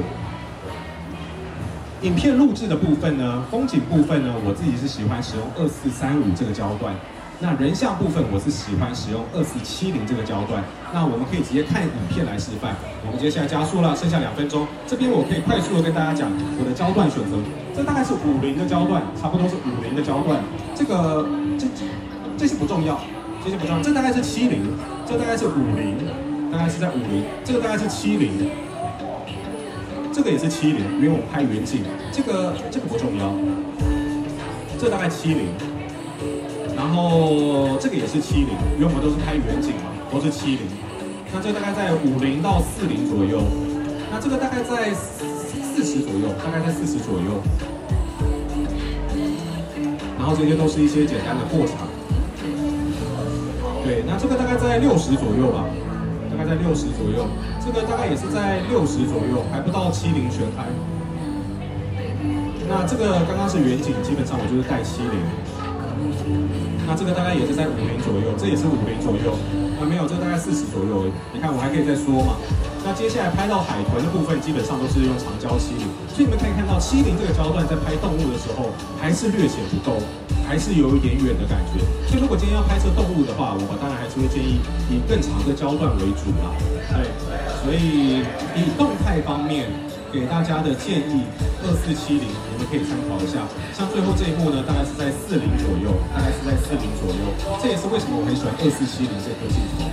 影片录制的部分呢，风景部分呢，我自己是喜欢使用二四三五这个焦段。那人像部分，我是喜欢使用二四七零这个焦段。那我们可以直接看影片来示范。我们接下来加速了，剩下两分钟。这边我可以快速的跟大家讲我的焦段选择。这大概是五零的焦段，差不多是五零的焦段。这个这这这些不重要，这些不重要。这大概是七零，这大概是五零，大概是在五零。这个大概是七零。这个也是七零，因为我拍远景，这个这个不重要。这大概七零，然后这个也是七零，因为我们都是拍远景嘛，都是七零。那这大概在五零到四零左右，那这个大概在四十左右，大概在四十左右。然后这些都是一些简单的过场。对，那这个大概在六十左右吧。大概在六十左右，这个大概也是在六十左右，还不到七零全开。那这个刚刚是远景，基本上我就是带七零。那这个大概也是在五零左右，这也是五零左右。啊，没有，这个大概四十左右。你看我还可以再说嘛。那接下来拍到海豚的部分，基本上都是用长焦七零。所以你们可以看到七零这个焦段在拍动物的时候，还是略显不够。还是有一点远的感觉，所以如果今天要拍摄动物的话，我当然还是会建议以更长的焦段为主啦。对，所以以动态方面给大家的建议，二四七零你们可以参考一下。像最后这一幕呢，大概是在四零左右，大概是在四零左右。这也是为什么我很喜欢二四七零这颗镜头。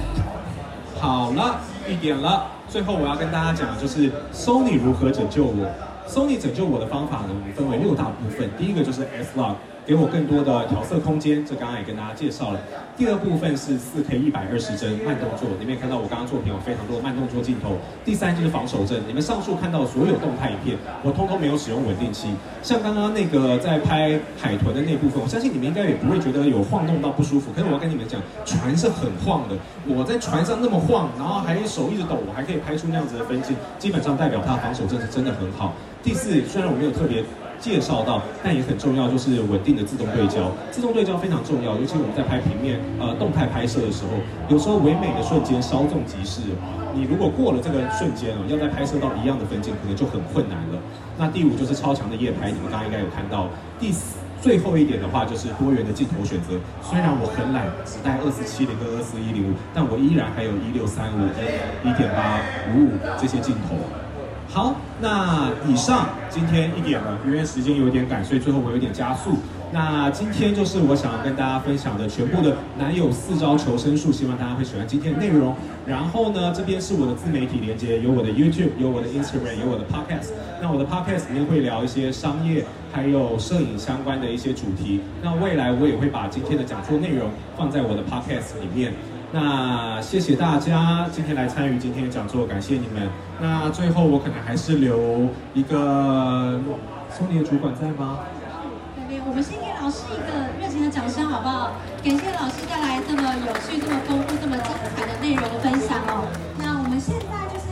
好了，一点了，最后我要跟大家讲的就是 Sony 如何拯救我。Sony 拯救我的方法呢，分为六大部分。第一个就是 S-Log。给我更多的调色空间，这刚刚也跟大家介绍了。第二部分是四 K 一百二十帧慢动作，你们也看到我刚刚作品有非常多的慢动作镜头。第三就是防手震，你们上述看到所有动态影片，我通通没有使用稳定器。像刚刚那个在拍海豚的那部分，我相信你们应该也不会觉得有晃动到不舒服。可是我要跟你们讲，船是很晃的。我在船上那么晃，然后还手一直抖，我还可以拍出那样子的分镜，基本上代表它防手震是真的很好。第四，虽然我没有特别。介绍到，但也很重要，就是稳定的自动对焦。自动对焦非常重要，尤其我们在拍平面、呃动态拍摄的时候，有时候唯美的瞬间稍纵即逝。你如果过了这个瞬间哦，要再拍摄到一样的分镜，可能就很困难了。那第五就是超强的夜拍，你们刚刚应该有看到。第四，最后一点的话就是多元的镜头选择。虽然我很懒，只带二四七零跟二四一零五，但我依然还有一六三五、一点八、五五这些镜头。好，那以上今天一点了，因为时间有点赶，所以最后我有点加速。那今天就是我想要跟大家分享的全部的男友四招求生术，希望大家会喜欢今天的内容。然后呢，这边是我的自媒体连接，有我的 YouTube，有我的 Instagram，有我的 Podcast。那我的 Podcast 里面会聊一些商业还有摄影相关的一些主题。那未来我也会把今天的讲座内容放在我的 Podcast 里面。那谢谢大家今天来参与今天的讲座，感谢你们。那最后我可能还是留一个送你的主管在吗？对，我们先给老师一个热情的掌声好不好？感谢老师带来这么有趣、这么丰富、这么精彩的内容的分享哦。那我们现在就是。